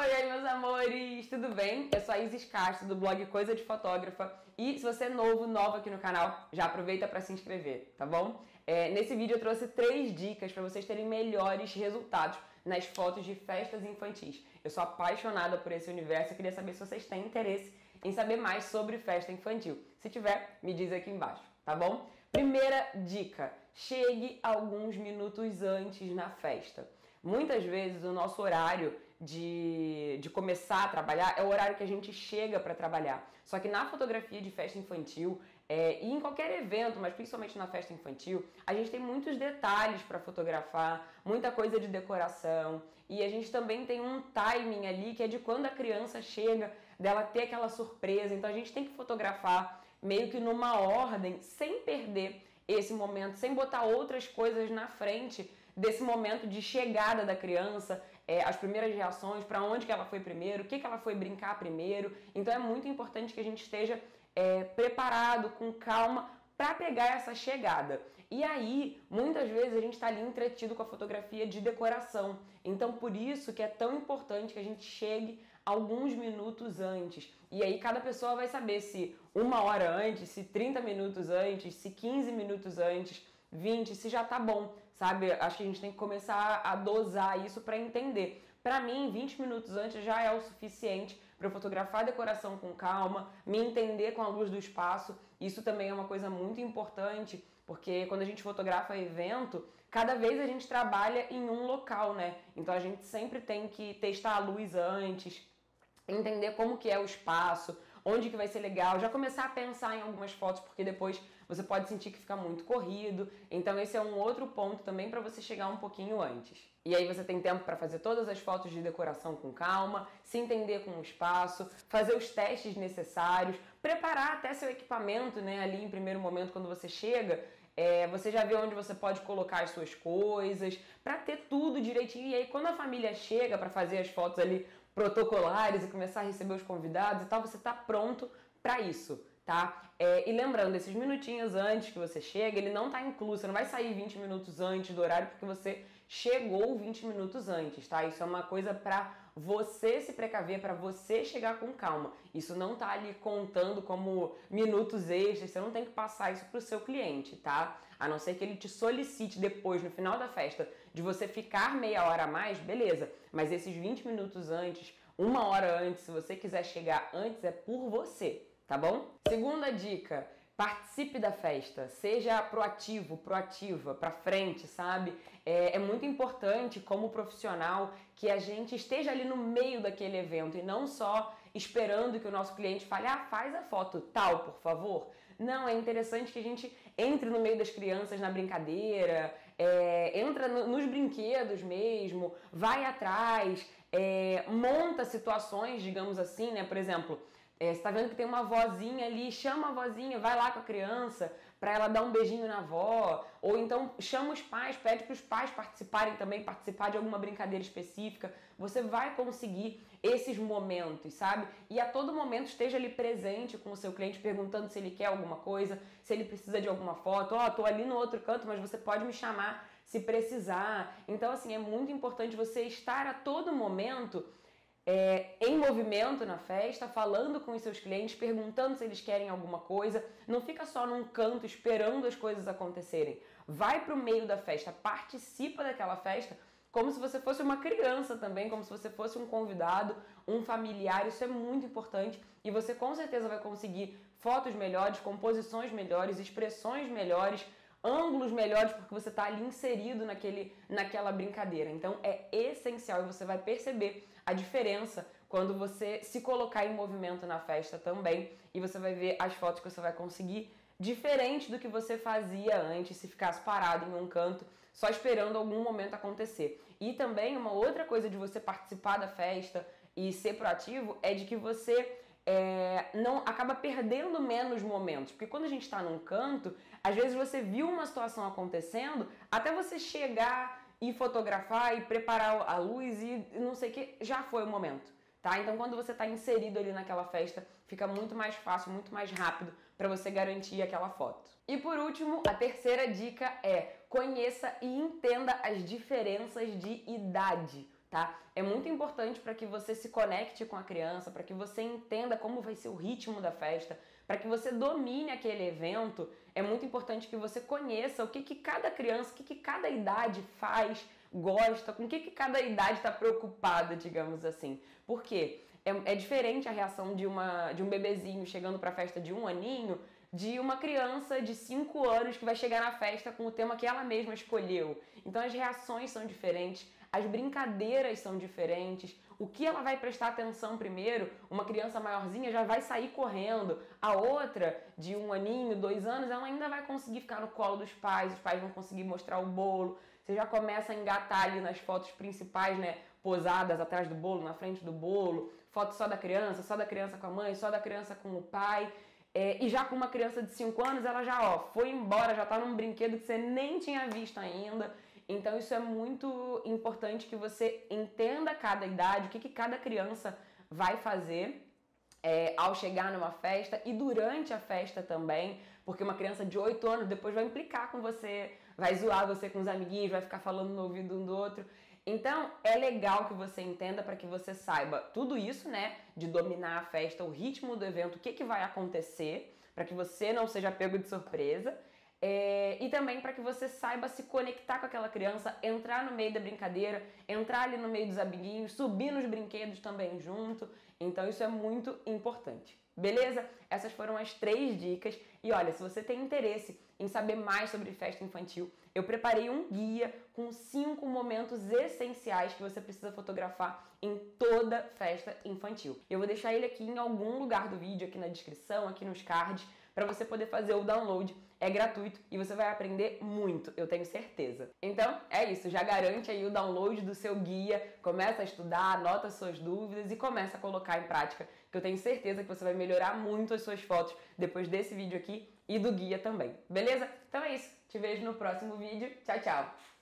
Oi, oi, meus amores, tudo bem? Eu sou a Isis Castro, do blog Coisa de Fotógrafa. E se você é novo, nova aqui no canal, já aproveita para se inscrever, tá bom? É, nesse vídeo eu trouxe três dicas para vocês terem melhores resultados nas fotos de festas infantis. Eu sou apaixonada por esse universo e queria saber se vocês têm interesse em saber mais sobre festa infantil. Se tiver, me diz aqui embaixo, tá bom? Primeira dica: chegue alguns minutos antes na festa. Muitas vezes o nosso horário de, de começar a trabalhar é o horário que a gente chega para trabalhar. Só que na fotografia de festa infantil é, e em qualquer evento, mas principalmente na festa infantil, a gente tem muitos detalhes para fotografar, muita coisa de decoração e a gente também tem um timing ali que é de quando a criança chega, dela ter aquela surpresa. Então a gente tem que fotografar meio que numa ordem, sem perder esse momento, sem botar outras coisas na frente desse momento de chegada da criança, é, as primeiras reações, para onde que ela foi primeiro, o que, que ela foi brincar primeiro. Então é muito importante que a gente esteja é, preparado, com calma, para pegar essa chegada. E aí, muitas vezes a gente está ali entretido com a fotografia de decoração. Então, por isso que é tão importante que a gente chegue alguns minutos antes. E aí, cada pessoa vai saber se uma hora antes, se 30 minutos antes, se 15 minutos antes 20, se já tá bom, sabe? Acho que a gente tem que começar a dosar isso para entender. Para mim, 20 minutos antes já é o suficiente para eu fotografar a decoração com calma, me entender com a luz do espaço. Isso também é uma coisa muito importante, porque quando a gente fotografa evento, cada vez a gente trabalha em um local, né? Então a gente sempre tem que testar a luz antes, entender como que é o espaço, onde que vai ser legal, já começar a pensar em algumas fotos, porque depois você pode sentir que fica muito corrido. Então esse é um outro ponto também para você chegar um pouquinho antes. E aí você tem tempo para fazer todas as fotos de decoração com calma, se entender com o espaço, fazer os testes necessários, preparar até seu equipamento, né, ali em primeiro momento quando você chega, é, você já vê onde você pode colocar as suas coisas, para ter tudo direitinho. E aí, quando a família chega para fazer as fotos ali protocolares e começar a receber os convidados e tal, você está pronto para isso, tá? É, e lembrando, esses minutinhos antes que você chega, ele não está incluso, você não vai sair 20 minutos antes do horário porque você chegou 20 minutos antes, tá? Isso é uma coisa para você se precaver, para você chegar com calma. Isso não tá ali contando como minutos extras, você não tem que passar isso pro seu cliente, tá? A não ser que ele te solicite depois, no final da festa, de você ficar meia hora a mais, beleza. Mas esses 20 minutos antes, uma hora antes, se você quiser chegar antes, é por você, tá bom? Segunda dica, participe da festa, seja proativo, proativa, para frente, sabe? É, é, muito importante como profissional que a gente esteja ali no meio daquele evento e não só esperando que o nosso cliente fale, ah, faz a foto tal, por favor. Não, é interessante que a gente entre no meio das crianças na brincadeira, é, entra no, nos brinquedos mesmo, vai atrás, é, monta situações, digamos assim, né? Por exemplo, é, você tá vendo que tem uma vozinha ali, chama a vozinha, vai lá com a criança para ela dar um beijinho na avó, ou então chama os pais, pede para os pais participarem também, participar de alguma brincadeira específica. Você vai conseguir esses momentos, sabe? E a todo momento esteja ali presente com o seu cliente, perguntando se ele quer alguma coisa, se ele precisa de alguma foto. Ó, oh, tô ali no outro canto, mas você pode me chamar se precisar. Então, assim, é muito importante você estar a todo momento é, em movimento na festa, falando com os seus clientes, perguntando se eles querem alguma coisa. Não fica só num canto esperando as coisas acontecerem. Vai para o meio da festa, participa daquela festa como se você fosse uma criança também, como se você fosse um convidado, um familiar. Isso é muito importante e você com certeza vai conseguir fotos melhores, composições melhores, expressões melhores ângulos melhores porque você está ali inserido naquele, naquela brincadeira. Então é essencial e você vai perceber a diferença quando você se colocar em movimento na festa também e você vai ver as fotos que você vai conseguir diferente do que você fazia antes se ficasse parado em um canto só esperando algum momento acontecer. E também uma outra coisa de você participar da festa e ser proativo é de que você é, não acaba perdendo menos momentos. Porque quando a gente está num canto, às vezes você viu uma situação acontecendo, até você chegar e fotografar e preparar a luz e não sei o que, já foi o momento. Tá? Então, quando você está inserido ali naquela festa, fica muito mais fácil, muito mais rápido para você garantir aquela foto. E por último, a terceira dica é conheça e entenda as diferenças de idade tá? É muito importante para que você se conecte com a criança, para que você entenda como vai ser o ritmo da festa, para que você domine aquele evento. É muito importante que você conheça o que, que cada criança, o que, que cada idade faz, gosta, com o que, que cada idade está preocupada, digamos assim. Por quê? É, é, diferente a reação de, uma, de um bebezinho chegando para a festa de um aninho de uma criança de 5 anos que vai chegar na festa com o tema que ela mesma escolheu. Então as reações são diferentes, as brincadeiras são diferentes, o que ela vai prestar atenção primeiro, uma criança maiorzinha já vai sair correndo, a outra de um aninho, dois anos, ela ainda vai conseguir ficar no colo dos pais, os pais vão conseguir mostrar o bolo, você já começa a engatar ali nas fotos principais, né, posadas atrás do bolo, na frente do bolo, foto só da criança, só da criança com a mãe, só da criança com o pai. É, e já com uma criança de 5 anos, ela já ó, foi embora, já está num brinquedo que você nem tinha visto ainda. Então isso é muito importante que você entenda cada idade, o que, que cada criança vai fazer é, ao chegar numa festa e durante a festa também, porque uma criança de 8 anos depois vai implicar com você, vai zoar você com os amiguinhos, vai ficar falando no ouvido um do outro. Então, é legal que você entenda para que você saiba tudo isso, né? De dominar a festa, o ritmo do evento, o que, que vai acontecer, para que você não seja pego de surpresa. É, e também para que você saiba se conectar com aquela criança, entrar no meio da brincadeira, entrar ali no meio dos amiguinhos, subir nos brinquedos também junto. Então, isso é muito importante. Beleza? Essas foram as três dicas. E olha, se você tem interesse em saber mais sobre festa infantil, eu preparei um guia com cinco momentos essenciais que você precisa fotografar em toda festa infantil. Eu vou deixar ele aqui em algum lugar do vídeo, aqui na descrição, aqui nos cards, para você poder fazer o download. É gratuito e você vai aprender muito, eu tenho certeza. Então, é isso, já garante aí o download do seu guia, começa a estudar, anota suas dúvidas e começa a colocar em prática, que eu tenho certeza que você vai melhorar muito as suas fotos depois desse vídeo aqui e do guia também. Beleza? Então é isso. Te vejo no próximo vídeo. Tchau, tchau!